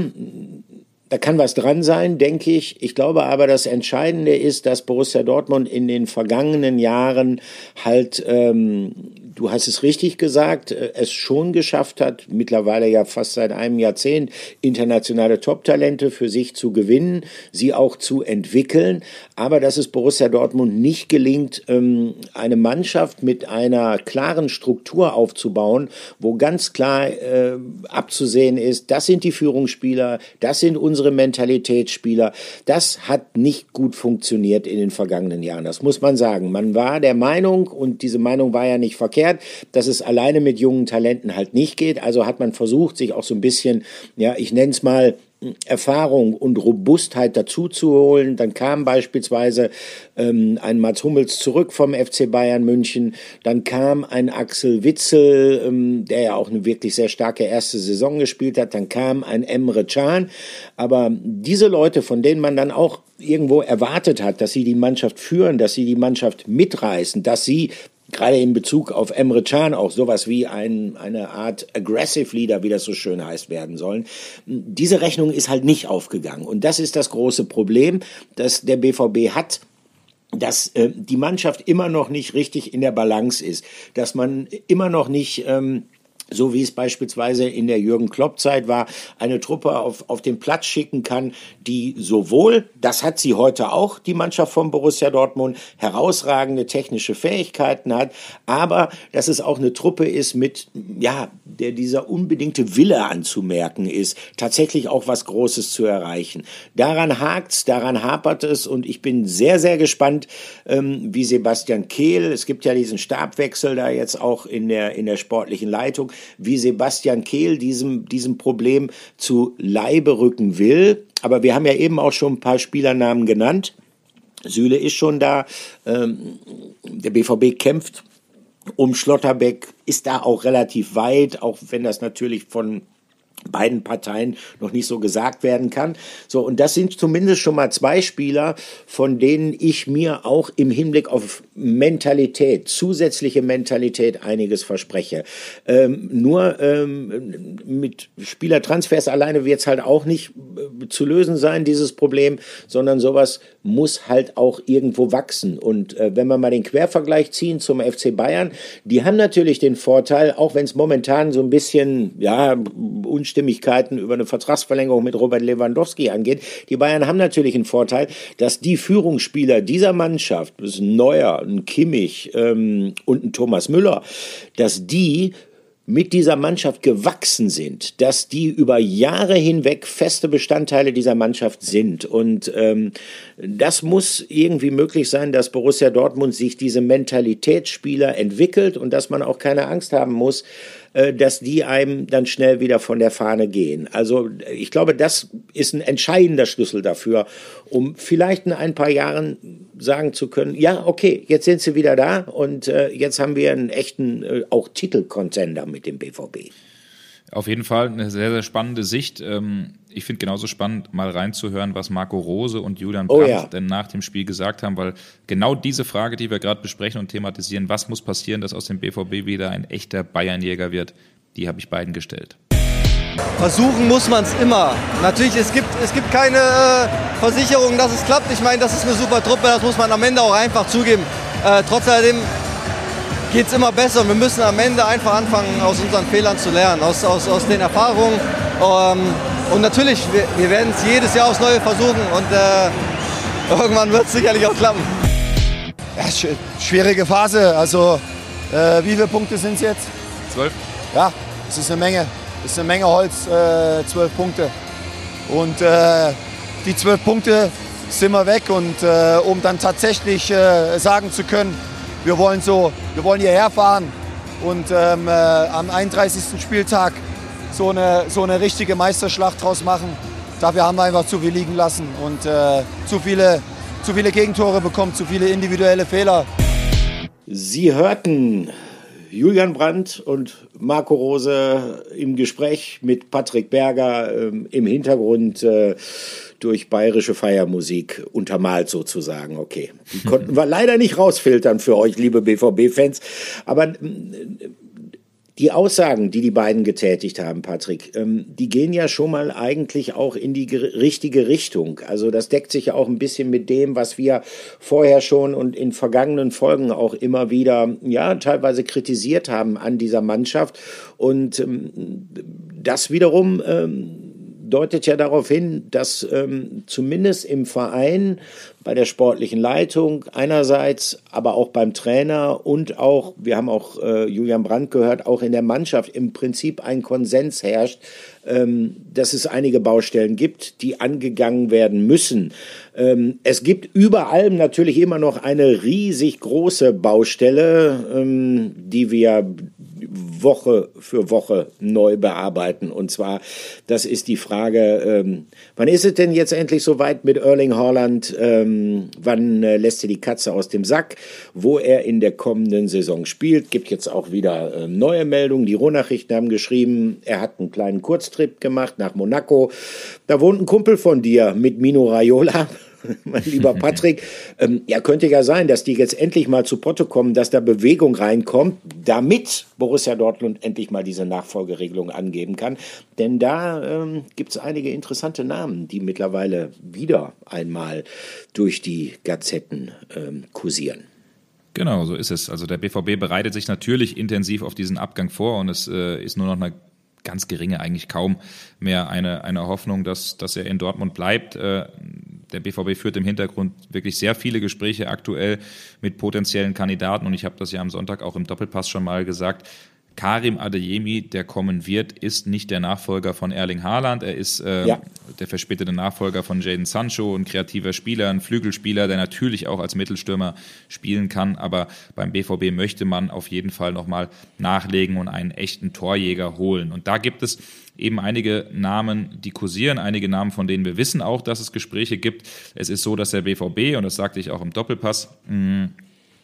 da kann was dran sein, denke ich. Ich glaube aber, das Entscheidende ist, dass Borussia Dortmund in den vergangenen Jahren halt ähm, du hast es richtig gesagt, äh, es schon geschafft hat, mittlerweile ja fast seit einem Jahrzehnt, internationale Top-Talente für sich zu gewinnen, sie auch zu entwickeln, aber dass es Borussia Dortmund nicht gelingt, ähm, eine Mannschaft mit einer klaren Struktur aufzubauen, wo ganz klar äh, abzusehen ist, das sind die Führungsspieler, das sind unsere Mentalitätsspieler, das hat nicht gut funktioniert in den vergangenen Jahren. Das muss man sagen. Man war der Meinung, und diese Meinung war ja nicht verkehrt, dass es alleine mit jungen Talenten halt nicht geht. Also hat man versucht, sich auch so ein bisschen, ja, ich nenne es mal, Erfahrung und Robustheit dazu zu holen. Dann kam beispielsweise ähm, ein Mats Hummels zurück vom FC Bayern München. Dann kam ein Axel Witzel, ähm, der ja auch eine wirklich sehr starke erste Saison gespielt hat. Dann kam ein Emre Can. Aber diese Leute, von denen man dann auch irgendwo erwartet hat, dass sie die Mannschaft führen, dass sie die Mannschaft mitreißen, dass sie gerade in Bezug auf Emre Can auch sowas wie ein, eine Art Aggressive Leader, wie das so schön heißt, werden sollen. Diese Rechnung ist halt nicht aufgegangen. Und das ist das große Problem, das der BVB hat dass äh, die Mannschaft immer noch nicht richtig in der Balance ist, dass man immer noch nicht ähm, so wie es beispielsweise in der Jürgen Klopp-Zeit war, eine Truppe auf, auf den Platz schicken kann, die sowohl, das hat sie heute auch, die Mannschaft von Borussia Dortmund, herausragende technische Fähigkeiten hat, aber dass es auch eine Truppe ist mit, ja, der dieser unbedingte Wille anzumerken ist, tatsächlich auch was Großes zu erreichen. Daran hakt's, daran hapert es und ich bin sehr, sehr gespannt, ähm, wie Sebastian Kehl, es gibt ja diesen Stabwechsel da jetzt auch in der, in der sportlichen Leitung, wie Sebastian Kehl diesem, diesem Problem zu Leibe rücken will. Aber wir haben ja eben auch schon ein paar Spielernamen genannt. Süle ist schon da. Ähm, der BVB kämpft um Schlotterbeck, ist da auch relativ weit, auch wenn das natürlich von beiden Parteien noch nicht so gesagt werden kann. So, und das sind zumindest schon mal zwei Spieler, von denen ich mir auch im Hinblick auf Mentalität, zusätzliche Mentalität einiges verspreche. Ähm, nur ähm, mit Spielertransfers alleine wird es halt auch nicht äh, zu lösen sein, dieses Problem, sondern sowas muss halt auch irgendwo wachsen. Und äh, wenn wir mal den Quervergleich ziehen zum FC Bayern, die haben natürlich den Vorteil, auch wenn es momentan so ein bisschen, ja, Unstimmigkeiten über eine Vertragsverlängerung mit Robert Lewandowski angeht. Die Bayern haben natürlich einen Vorteil, dass die Führungsspieler dieser Mannschaft, das ist ein Neuer, ein Kimmich ähm, und ein Thomas Müller, dass die mit dieser Mannschaft gewachsen sind, dass die über Jahre hinweg feste Bestandteile dieser Mannschaft sind. Und ähm, das muss irgendwie möglich sein, dass Borussia Dortmund sich diese Mentalitätsspieler entwickelt und dass man auch keine Angst haben muss, dass die einem dann schnell wieder von der Fahne gehen. Also ich glaube, das ist ein entscheidender Schlüssel dafür, um vielleicht in ein paar Jahren sagen zu können, ja, okay, jetzt sind sie wieder da und äh, jetzt haben wir einen echten äh, auch Titelcontender mit dem BVB. Auf jeden Fall eine sehr, sehr spannende Sicht. Ähm, ich finde genauso spannend, mal reinzuhören, was Marco Rose und Julian Brandt oh ja. denn nach dem Spiel gesagt haben, weil genau diese Frage, die wir gerade besprechen und thematisieren, was muss passieren, dass aus dem BVB wieder ein echter Bayernjäger wird, die habe ich beiden gestellt. Versuchen muss man es immer. Natürlich, es gibt, es gibt keine äh, Versicherung, dass es klappt. Ich meine, das ist eine super Truppe, das muss man am Ende auch einfach zugeben. Äh, trotz alledem geht es immer besser. Wir müssen am Ende einfach anfangen, aus unseren Fehlern zu lernen, aus, aus, aus den Erfahrungen. Ähm, und natürlich, wir, wir werden es jedes Jahr aufs Neue versuchen und äh, irgendwann wird es sicherlich auch klappen. Ja, sch schwierige Phase. Also, äh, wie viele Punkte sind es jetzt? Zwölf. Ja, es ist eine Menge. Es ist eine Menge Holz, äh, zwölf Punkte. Und äh, die zwölf Punkte sind wir weg. Und äh, um dann tatsächlich äh, sagen zu können, wir wollen so, wir wollen hierher fahren und ähm, äh, am 31. Spieltag so eine, so eine richtige Meisterschlacht draus machen. Dafür haben wir einfach zu viel liegen lassen und äh, zu, viele, zu viele Gegentore bekommen, zu viele individuelle Fehler. Sie hörten Julian Brandt und Marco Rose im Gespräch mit Patrick Berger ähm, im Hintergrund. Äh, durch bayerische Feiermusik untermalt sozusagen. Okay, die konnten <laughs> wir leider nicht rausfiltern für euch, liebe BVB-Fans. Aber äh, die Aussagen, die die beiden getätigt haben, Patrick, ähm, die gehen ja schon mal eigentlich auch in die richtige Richtung. Also das deckt sich ja auch ein bisschen mit dem, was wir vorher schon und in vergangenen Folgen auch immer wieder, ja, teilweise kritisiert haben an dieser Mannschaft. Und ähm, das wiederum ähm, deutet ja darauf hin, dass ähm, zumindest im Verein, bei der sportlichen Leitung einerseits, aber auch beim Trainer und auch, wir haben auch äh, Julian Brandt gehört, auch in der Mannschaft im Prinzip ein Konsens herrscht, ähm, dass es einige Baustellen gibt, die angegangen werden müssen. Ähm, es gibt über allem natürlich immer noch eine riesig große Baustelle, ähm, die wir Woche für Woche neu bearbeiten. Und zwar, das ist die Frage, ähm, wann ist es denn jetzt endlich soweit mit Erling Haaland? Ähm, wann äh, lässt er die Katze aus dem Sack? Wo er in der kommenden Saison spielt, gibt jetzt auch wieder äh, neue Meldungen. Die Rohnachrichten haben geschrieben, er hat einen kleinen Kurztrip gemacht nach Monaco. Da wohnt ein Kumpel von dir mit Mino Raiola. <laughs> mein lieber Patrick. Ähm, ja, könnte ja sein, dass die jetzt endlich mal zu Potte kommen, dass da Bewegung reinkommt, damit Borussia Dortmund endlich mal diese Nachfolgeregelung angeben kann. Denn da ähm, gibt es einige interessante Namen, die mittlerweile wieder einmal durch die Gazetten ähm, kursieren. Genau, so ist es. Also der BVB bereitet sich natürlich intensiv auf diesen Abgang vor und es äh, ist nur noch eine ganz geringe, eigentlich kaum mehr eine, eine Hoffnung, dass, dass er in Dortmund bleibt. Äh, der BVB führt im Hintergrund wirklich sehr viele Gespräche aktuell mit potenziellen Kandidaten und ich habe das ja am Sonntag auch im Doppelpass schon mal gesagt. Karim Adeyemi, der kommen wird, ist nicht der Nachfolger von Erling Haaland. Er ist äh, ja. der verspätete Nachfolger von Jaden Sancho, ein kreativer Spieler, ein Flügelspieler, der natürlich auch als Mittelstürmer spielen kann. Aber beim BVB möchte man auf jeden Fall nochmal nachlegen und einen echten Torjäger holen. Und da gibt es eben einige Namen, die kursieren, einige Namen, von denen wir wissen auch, dass es Gespräche gibt. Es ist so, dass der BVB, und das sagte ich auch im Doppelpass, mh,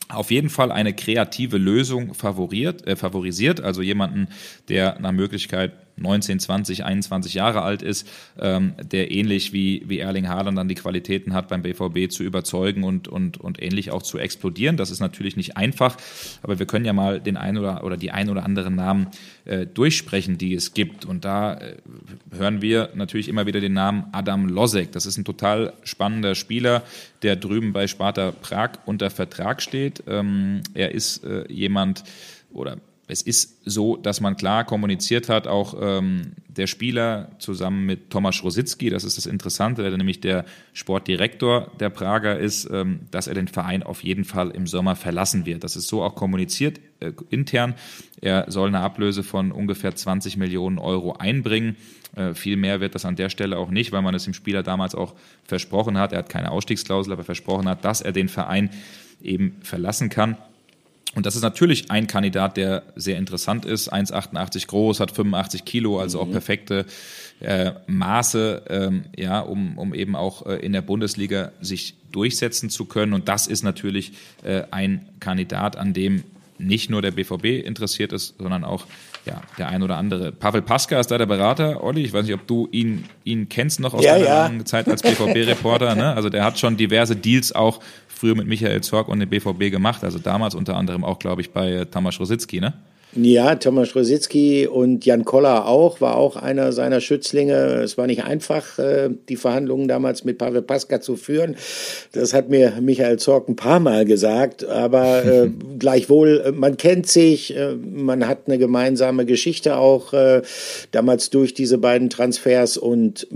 auf jeden Fall eine kreative Lösung favoriert, äh, favorisiert, also jemanden, der nach Möglichkeit 19, 20, 21 Jahre alt ist, ähm, der ähnlich wie, wie Erling Haaland dann die Qualitäten hat, beim BVB zu überzeugen und, und, und ähnlich auch zu explodieren. Das ist natürlich nicht einfach, aber wir können ja mal den einen oder, oder die ein oder anderen Namen äh, durchsprechen, die es gibt. Und da äh, hören wir natürlich immer wieder den Namen Adam Losek. Das ist ein total spannender Spieler, der drüben bei Sparta Prag unter Vertrag steht. Ähm, er ist äh, jemand, oder es ist so, dass man klar kommuniziert hat, auch ähm, der Spieler zusammen mit Tomasz Rositzky, das ist das Interessante, der nämlich der Sportdirektor der Prager ist, ähm, dass er den Verein auf jeden Fall im Sommer verlassen wird. Das ist so auch kommuniziert äh, intern. Er soll eine Ablöse von ungefähr 20 Millionen Euro einbringen. Äh, viel mehr wird das an der Stelle auch nicht, weil man es dem Spieler damals auch versprochen hat. Er hat keine Ausstiegsklausel, aber versprochen hat, dass er den Verein eben verlassen kann. Und das ist natürlich ein Kandidat, der sehr interessant ist. 1,88 groß, hat 85 Kilo, also auch mhm. perfekte äh, Maße, ähm, ja, um, um eben auch äh, in der Bundesliga sich durchsetzen zu können. Und das ist natürlich äh, ein Kandidat, an dem nicht nur der BVB interessiert ist, sondern auch ja, der ein oder andere. Pavel Paska ist da der Berater, Olli. Ich weiß nicht, ob du ihn, ihn kennst noch aus ja, deiner ja. langen Zeit als BVB-Reporter. Ne? Also der hat schon diverse Deals auch früher mit Michael Zorg und dem BVB gemacht. Also damals unter anderem auch, glaube ich, bei Tamas Rositzky, ne? Ja, Thomas Rositzky und Jan Koller auch, war auch einer seiner Schützlinge. Es war nicht einfach, äh, die Verhandlungen damals mit Pavel Paska zu führen. Das hat mir Michael Zorc ein paar Mal gesagt, aber äh, <laughs> gleichwohl, äh, man kennt sich, man hat eine gemeinsame Geschichte auch damals durch diese beiden Transfers und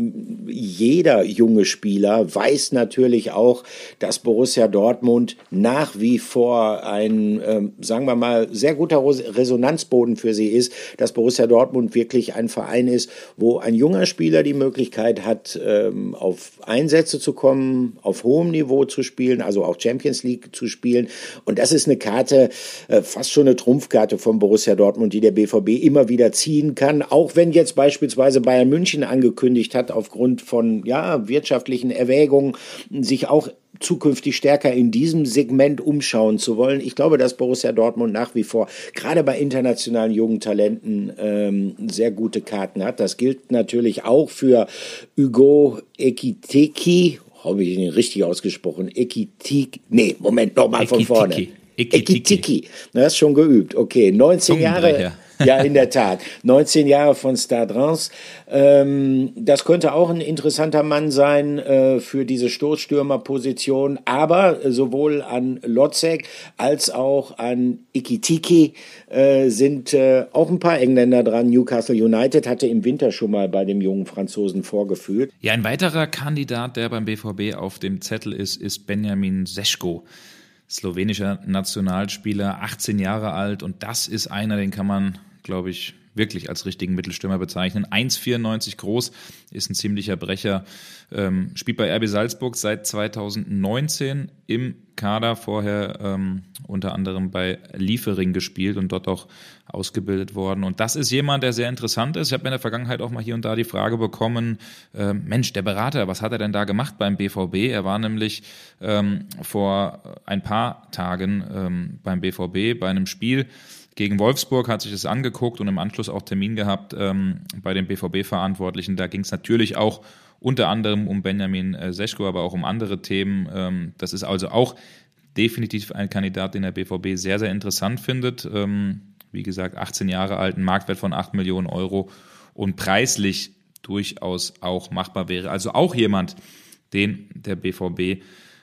jeder junge Spieler weiß natürlich auch, dass Borussia Dortmund nach wie vor ein, sagen wir mal, sehr guter Resonanz Resonanzboden für sie ist, dass Borussia Dortmund wirklich ein Verein ist, wo ein junger Spieler die Möglichkeit hat, ähm, auf Einsätze zu kommen, auf hohem Niveau zu spielen, also auch Champions League zu spielen. Und das ist eine Karte, äh, fast schon eine Trumpfkarte von Borussia Dortmund, die der BVB immer wieder ziehen kann. Auch wenn jetzt beispielsweise Bayern München angekündigt hat, aufgrund von ja, wirtschaftlichen Erwägungen, sich auch zukünftig stärker in diesem Segment umschauen zu wollen. Ich glaube, dass Borussia Dortmund nach wie vor gerade bei internationalen jungen Talenten ähm, sehr gute Karten hat. Das gilt natürlich auch für Hugo Ekiteki. Habe ich ihn richtig ausgesprochen? Ekitiki. Nee, Moment, nochmal von vorne. Ekitiki. Das ist schon geübt. Okay, 19 Jahre. <laughs> Ja, in der Tat. 19 Jahre von Stade Reims. Ähm, das könnte auch ein interessanter Mann sein äh, für diese Stoßstürmerposition. Aber sowohl an Lotzek als auch an Ikitiki äh, sind äh, auch ein paar Engländer dran. Newcastle United hatte im Winter schon mal bei dem jungen Franzosen vorgeführt. Ja, ein weiterer Kandidat, der beim BVB auf dem Zettel ist, ist Benjamin Seschko slowenischer Nationalspieler, 18 Jahre alt. Und das ist einer, den kann man glaube ich, wirklich als richtigen Mittelstürmer bezeichnen. 1,94 groß, ist ein ziemlicher Brecher, ähm, spielt bei RB Salzburg seit 2019 im Kader, vorher ähm, unter anderem bei Liefering gespielt und dort auch ausgebildet worden. Und das ist jemand, der sehr interessant ist. Ich habe in der Vergangenheit auch mal hier und da die Frage bekommen, äh, Mensch, der Berater, was hat er denn da gemacht beim BVB? Er war nämlich ähm, vor ein paar Tagen ähm, beim BVB bei einem Spiel, gegen Wolfsburg, hat sich das angeguckt und im Anschluss auch Termin gehabt ähm, bei den BVB-Verantwortlichen. Da ging es natürlich auch unter anderem um Benjamin äh, Seschko, aber auch um andere Themen. Ähm, das ist also auch definitiv ein Kandidat, den der BVB sehr, sehr interessant findet. Ähm, wie gesagt, 18 Jahre alt, ein Marktwert von 8 Millionen Euro und preislich durchaus auch machbar wäre. Also auch jemand, den der BVB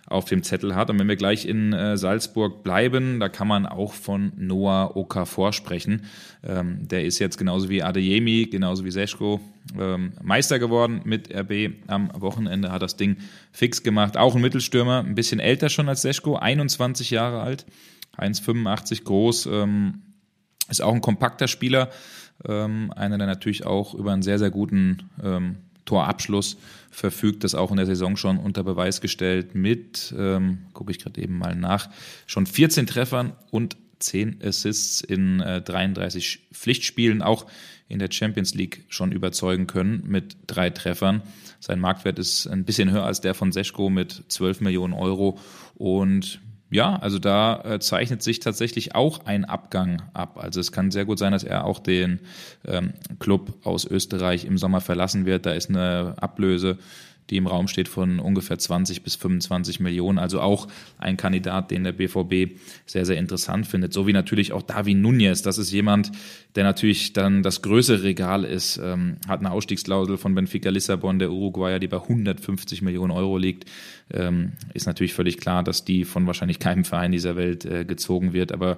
auf dem Zettel hat. Und wenn wir gleich in äh, Salzburg bleiben, da kann man auch von Noah Okafor sprechen. Ähm, der ist jetzt genauso wie Adeyemi, genauso wie Seschko ähm, Meister geworden mit RB. Am Wochenende hat das Ding fix gemacht. Auch ein Mittelstürmer, ein bisschen älter schon als Seschko, 21 Jahre alt, 1,85 groß, ähm, ist auch ein kompakter Spieler. Ähm, einer, der natürlich auch über einen sehr, sehr guten ähm, Torabschluss verfügt, das auch in der Saison schon unter Beweis gestellt mit, ähm, gucke ich gerade eben mal nach, schon 14 Treffern und 10 Assists in äh, 33 Pflichtspielen, auch in der Champions League schon überzeugen können mit drei Treffern. Sein Marktwert ist ein bisschen höher als der von Seschko mit 12 Millionen Euro und ja, also da äh, zeichnet sich tatsächlich auch ein Abgang ab. Also es kann sehr gut sein, dass er auch den ähm, Club aus Österreich im Sommer verlassen wird. Da ist eine Ablöse die im Raum steht von ungefähr 20 bis 25 Millionen. Also auch ein Kandidat, den der BVB sehr, sehr interessant findet. So wie natürlich auch Davi Nunez. Das ist jemand, der natürlich dann das größere Regal ist, ähm, hat eine Ausstiegsklausel von Benfica Lissabon, der Uruguayer, die bei 150 Millionen Euro liegt. Ähm, ist natürlich völlig klar, dass die von wahrscheinlich keinem Verein dieser Welt äh, gezogen wird. Aber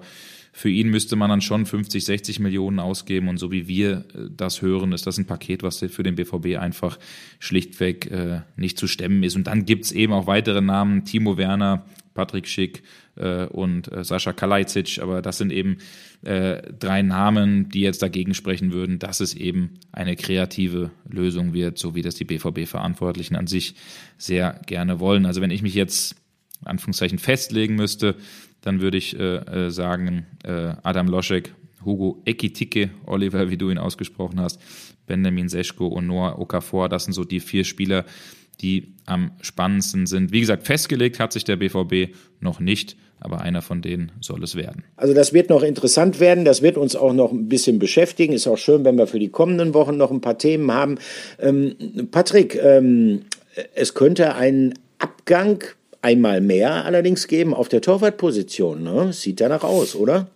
für ihn müsste man dann schon 50, 60 Millionen ausgeben. Und so wie wir äh, das hören, ist das ein Paket, was für den BVB einfach schlichtweg äh, nicht zu stemmen ist. Und dann gibt's eben auch weitere Namen, Timo Werner, Patrick Schick äh, und äh, Sascha Kalajdzic. Aber das sind eben äh, drei Namen, die jetzt dagegen sprechen würden, dass es eben eine kreative Lösung wird, so wie das die BVB-Verantwortlichen an sich sehr gerne wollen. Also wenn ich mich jetzt Anführungszeichen festlegen müsste, dann würde ich äh, äh, sagen, äh, Adam Loschek, Hugo Ekitike, Oliver, wie du ihn ausgesprochen hast, Benjamin Seschko und Noah Okafor, das sind so die vier Spieler, die am spannendsten sind. Wie gesagt, festgelegt hat sich der BVB noch nicht, aber einer von denen soll es werden. Also das wird noch interessant werden, das wird uns auch noch ein bisschen beschäftigen. Ist auch schön, wenn wir für die kommenden Wochen noch ein paar Themen haben. Ähm, Patrick, ähm, es könnte einen Abgang einmal mehr allerdings geben auf der Torwartposition. Ne? Sieht danach aus, oder?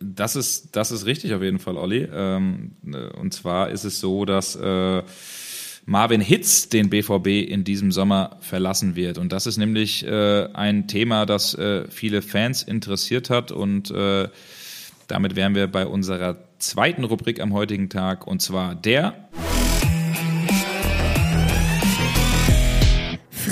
Das ist, das ist richtig auf jeden Fall, Olli. Ähm, und zwar ist es so, dass äh, Marvin Hitz den BVB in diesem Sommer verlassen wird. Und das ist nämlich äh, ein Thema, das äh, viele Fans interessiert hat. Und äh, damit wären wir bei unserer zweiten Rubrik am heutigen Tag, und zwar der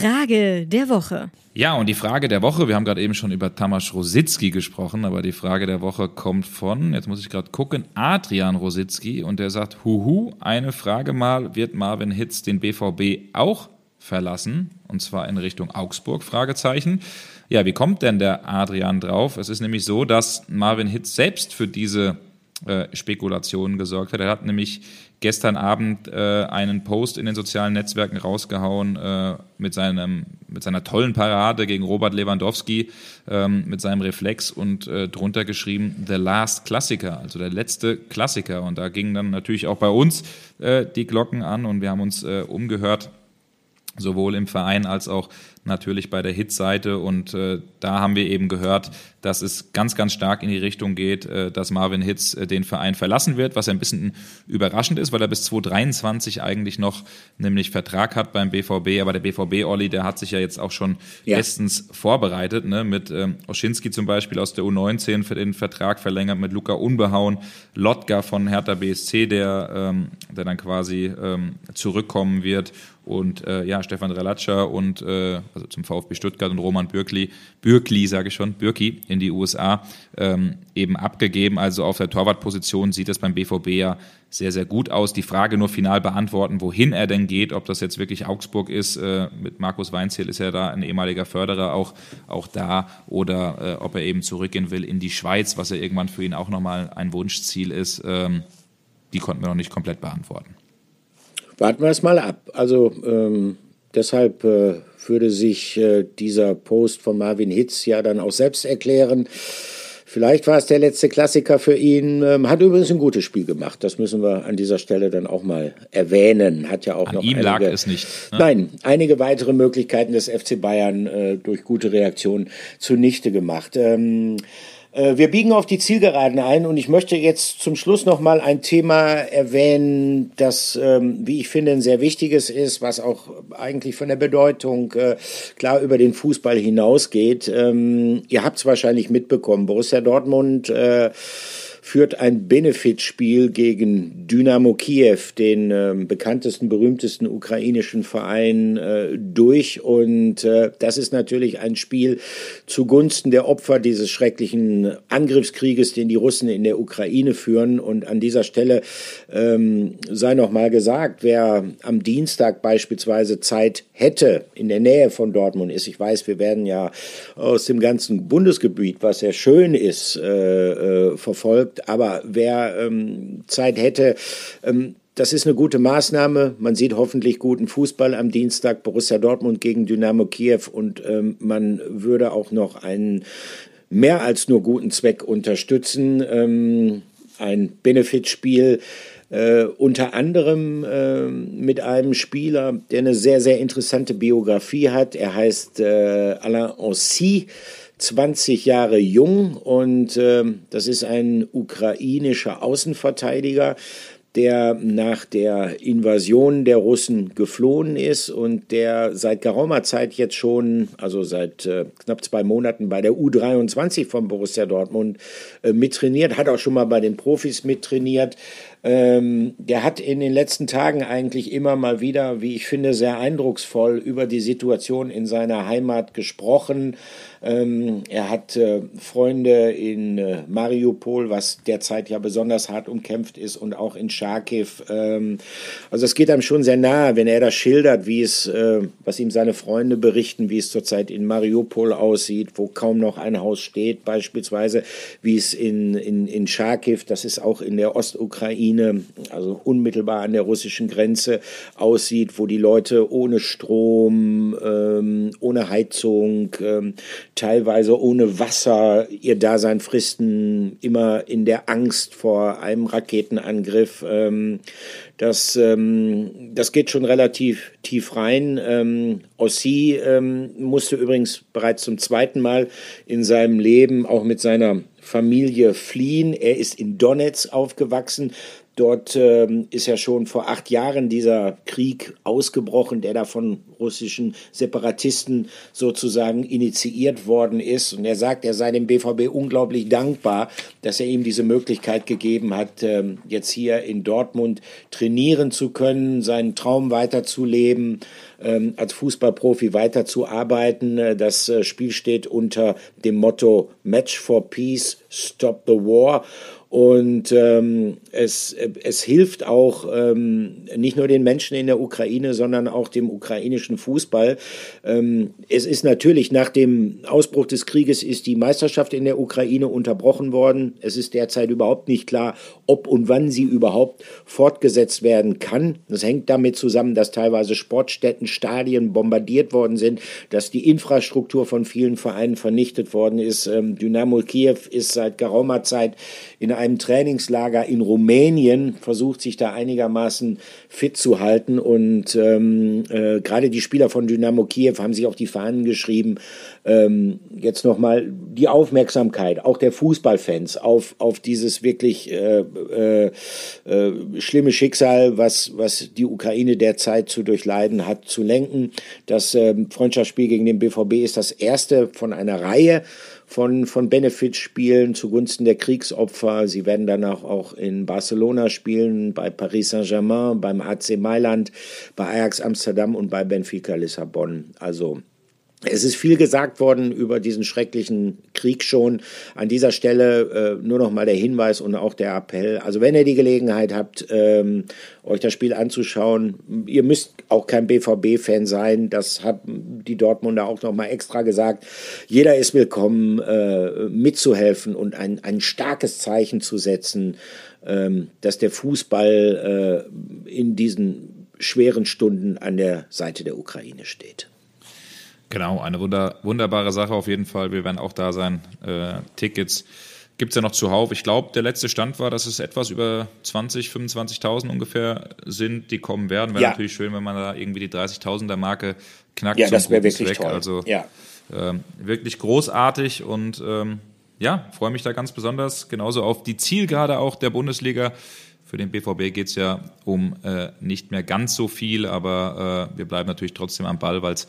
Frage der Woche. Ja, und die Frage der Woche, wir haben gerade eben schon über Tamas Rositzky gesprochen, aber die Frage der Woche kommt von, jetzt muss ich gerade gucken, Adrian Rositzky und der sagt, huhu, eine Frage mal, wird Marvin Hitz den BVB auch verlassen? Und zwar in Richtung Augsburg, Fragezeichen. Ja, wie kommt denn der Adrian drauf? Es ist nämlich so, dass Marvin Hitz selbst für diese äh, Spekulationen gesorgt hat. Er hat nämlich gestern Abend äh, einen Post in den sozialen Netzwerken rausgehauen äh, mit, seinem, mit seiner tollen Parade gegen Robert Lewandowski, ähm, mit seinem Reflex und äh, drunter geschrieben The Last Klassiker, also der letzte Klassiker. Und da gingen dann natürlich auch bei uns äh, die Glocken an und wir haben uns äh, umgehört sowohl im Verein als auch natürlich bei der Hitseite und äh, da haben wir eben gehört, dass es ganz, ganz stark in die Richtung geht, äh, dass Marvin Hitz äh, den Verein verlassen wird, was ein bisschen überraschend ist, weil er bis 2023 eigentlich noch nämlich Vertrag hat beim BVB, aber der BVB, Olli, der hat sich ja jetzt auch schon ja. bestens vorbereitet, ne? mit ähm, Oschinski zum Beispiel aus der U19 für den Vertrag verlängert, mit Luca Unbehauen, Lotka von Hertha BSC, der, ähm, der dann quasi ähm, zurückkommen wird und äh, ja, Stefan Relatscher und äh, also zum VfB Stuttgart und Roman Bürkli, Bürkli sage ich schon, Bürki in die USA ähm, eben abgegeben. Also auf der Torwartposition sieht es beim BVB ja sehr, sehr gut aus. Die Frage nur final beantworten, wohin er denn geht, ob das jetzt wirklich Augsburg ist. Äh, mit Markus Weinziel ist er da ein ehemaliger Förderer auch, auch da oder äh, ob er eben zurückgehen will in die Schweiz, was ja irgendwann für ihn auch nochmal ein Wunschziel ist. Ähm, die konnten wir noch nicht komplett beantworten. Warten wir es mal ab. Also ähm, deshalb äh, würde sich äh, dieser Post von Marvin Hitz ja dann auch selbst erklären. Vielleicht war es der letzte Klassiker für ihn. Ähm, hat übrigens ein gutes Spiel gemacht. Das müssen wir an dieser Stelle dann auch mal erwähnen. Hat ja auch an noch ihm einige, lag es nicht. Ne? Nein, einige weitere Möglichkeiten des FC Bayern äh, durch gute Reaktionen zunichte gemacht. Ähm, Äh, wir biegen auf die Zielgeraden ein und ich möchte jetzt zum Schluss noch mal ein Thema erwähnen, das, ähm, wie ich finde, ein sehr wichtiges ist, was auch eigentlich von der Bedeutung äh, klar über den Fußball hinausgeht. Ähm, ihr habt es wahrscheinlich mitbekommen, Borussia Dortmund äh, führt ein Benefitspiel gegen Dynamo Kiew, den äh, bekanntesten, berühmtesten ukrainischen Verein, äh, durch. Und äh, das ist natürlich ein Spiel zugunsten der Opfer dieses schrecklichen Angriffskrieges, den die Russen in der Ukraine führen. Und an dieser Stelle ähm, sei noch mal gesagt, wer am Dienstag beispielsweise Zeit hätte, in der Nähe von Dortmund ist. Ich weiß, wir werden ja aus dem ganzen Bundesgebiet, was sehr schön ist, äh, äh, verfolgt wirkt. Aber wer ähm, Zeit hätte, ähm, das ist eine gute Maßnahme. Man sieht hoffentlich guten Fußball am Dienstag, Borussia Dortmund gegen Dynamo Kiew und ähm, man würde auch noch einen mehr als nur guten Zweck unterstützen. Ähm, ein Benefitspiel. Äh, unter anderem äh, mit einem Spieler, der eine sehr, sehr interessante Biografie hat. Er heißt äh, Alain Ancy. 20 Jahre jung und äh, das ist ein ukrainischer Außenverteidiger, der nach der Invasion der Russen geflohen ist und der seit geraumer Zeit jetzt schon, also seit äh, knapp zwei Monaten bei der U23 von Borussia Dortmund äh, mittrainiert, hat auch schon mal bei den Profis mittrainiert. Ähm, der hat in den letzten Tagen eigentlich immer mal wieder, wie ich finde, sehr eindrucksvoll über die Situation in seiner Heimat gesprochen. Ähm, er hat äh, Freunde in äh, Mariupol, was derzeit ja besonders hart umkämpft ist, und auch in Charkiw. Ähm, also es geht einem schon sehr nahe, wenn er das schildert, wie es, äh, was ihm seine Freunde berichten, wie es zurzeit in Mariupol aussieht, wo kaum noch ein Haus steht, beispielsweise, wie es in, in, in Charkiw, das ist auch in der Ostukraine, also unmittelbar an der russischen Grenze, aussieht, wo die Leute ohne Strom, ähm, ohne Heizung, ähm, teilweise ohne Wasser ihr Dasein fristen, immer in der Angst vor einem Raketenangriff. Ähm, das, ähm, das geht schon relativ tief rein. Ähm, Ossi ähm, musste übrigens bereits zum zweiten Mal in seinem Leben auch mit seiner Familie fliehen. Er ist in Donetsk aufgewachsen. Dort ähm, ist ja schon vor acht Jahren dieser Krieg ausgebrochen, der da von russischen Separatisten sozusagen initiiert worden ist. Und er sagt, er sei dem BVB unglaublich dankbar, dass er ihm diese Möglichkeit gegeben hat, ähm, jetzt hier in Dortmund trainieren zu können, seinen Traum weiterzuleben, ähm, als Fußballprofi weiterzuarbeiten. Äh, das äh, Spiel steht unter dem Motto Match for Peace, Stop the War. Und ähm, es, es hilft auch ähm, nicht nur den Menschen in der Ukraine, sondern auch dem ukrainischen Fußball. Ähm, es ist natürlich nach dem Ausbruch des Krieges ist die Meisterschaft in der Ukraine unterbrochen worden. Es ist derzeit überhaupt nicht klar, ob und wann sie überhaupt fortgesetzt werden kann. Das hängt damit zusammen, dass teilweise Sportstätten, Stadien bombardiert worden sind, dass die Infrastruktur von vielen Vereinen vernichtet worden ist. Ähm, Dynamo Kiew ist seit geraumer Zeit in einem Trainingslager in Rumänien, versucht sich da einigermaßen fit zu halten. Und ähm, äh, gerade die Spieler von Dynamo Kiew haben sich auf die Fahnen geschrieben, ähm, jetzt nochmal die Aufmerksamkeit, auch der Fußballfans, auf, auf dieses wirklich äh, äh, äh, schlimme Schicksal, was, was die Ukraine derzeit zu durchleiden hat, zu lenken. Das äh, Freundschaftsspiel gegen den BVB ist das erste von einer Reihe von, von Benefitspielen zugunsten der Kriegsopfer. Sie werden danach auch in Barcelona spielen, bei Paris Saint-Germain, beim AC Mailand, bei Ajax Amsterdam und bei Benfica Lissabon. Also es ist viel gesagt worden über diesen schrecklichen Krieg schon. An dieser Stelle äh, nur noch mal der Hinweis und auch der Appell. Also wenn ihr die Gelegenheit habt, ähm, euch das Spiel anzuschauen, ihr müsst auch kein BVB-Fan sein. Das haben die Dortmunder auch noch mal extra gesagt. Jeder ist willkommen, äh, mitzuhelfen und ein, ein starkes Zeichen zu setzen, ähm, dass der Fußball äh, in diesen schweren Stunden an der Seite der Ukraine steht. Genau, eine wunder, wunderbare Sache auf jeden Fall. Wir werden auch da sein. Äh, Tickets gibt es ja noch zuhauf. Ich glaube, der letzte Stand war, dass es etwas über 20, 25.000 ungefähr sind, die kommen werden. Wäre ja. natürlich schön, wenn man da irgendwie die 30.000er Marke knackt. Ja, das wäre wirklich Zweck. toll. Also ja. ähm, wirklich großartig und ähm, ja, freue mich da ganz besonders. Genauso auf die Zielgerade auch der Bundesliga. Für den BVB geht es ja um äh, nicht mehr ganz so viel, aber äh, wir bleiben natürlich trotzdem am Ball, weil es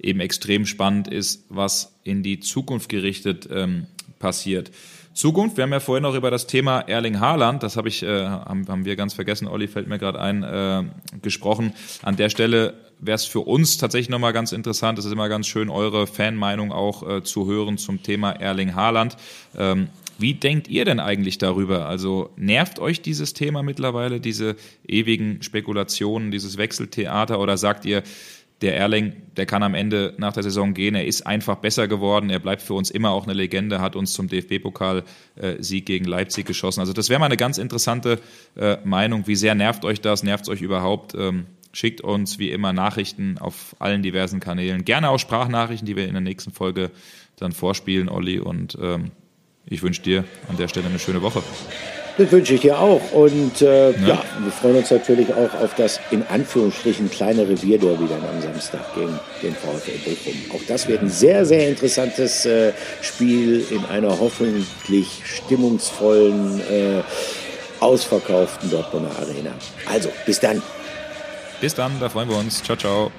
eben extrem spannend ist, was in die Zukunft gerichtet ähm, passiert. Zukunft, wir haben ja vorhin noch über das Thema Erling Haaland, das habe ich, äh, haben, haben wir ganz vergessen, Olli fällt mir gerade ein, äh, gesprochen. An der Stelle wäre es für uns tatsächlich nochmal ganz interessant, es ist immer ganz schön, eure Fanmeinung auch äh, zu hören zum Thema Erling Haaland. Ähm, wie denkt ihr denn eigentlich darüber? Also nervt euch dieses Thema mittlerweile, diese ewigen Spekulationen, dieses Wechseltheater oder sagt ihr, der Erling, der kann am Ende nach der Saison gehen. Er ist einfach besser geworden. Er bleibt für uns immer auch eine Legende, hat uns zum DFB-Pokal-Sieg gegen Leipzig geschossen. Also das wäre mal eine ganz interessante äh, Meinung. Wie sehr nervt euch das? Nervt es euch überhaupt? Ähm, schickt uns wie immer Nachrichten auf allen diversen Kanälen. Gerne auch Sprachnachrichten, die wir in der nächsten Folge dann vorspielen, Olli. Und ähm, ich wünsche dir an der Stelle eine schöne Woche. Das wünsche ich dir auch. Und äh, ja. ja. wir freuen uns natürlich auch auf das in Anführungsstrichen kleine Revierderby dann am Samstag gegen den VfL Bochum. Auch das wird ein sehr, sehr interessantes äh, Spiel in einer hoffentlich stimmungsvollen, äh, ausverkauften Dortmunder Arena. Also, bis dann. Bis dann, da freuen wir uns. Ciao, ciao.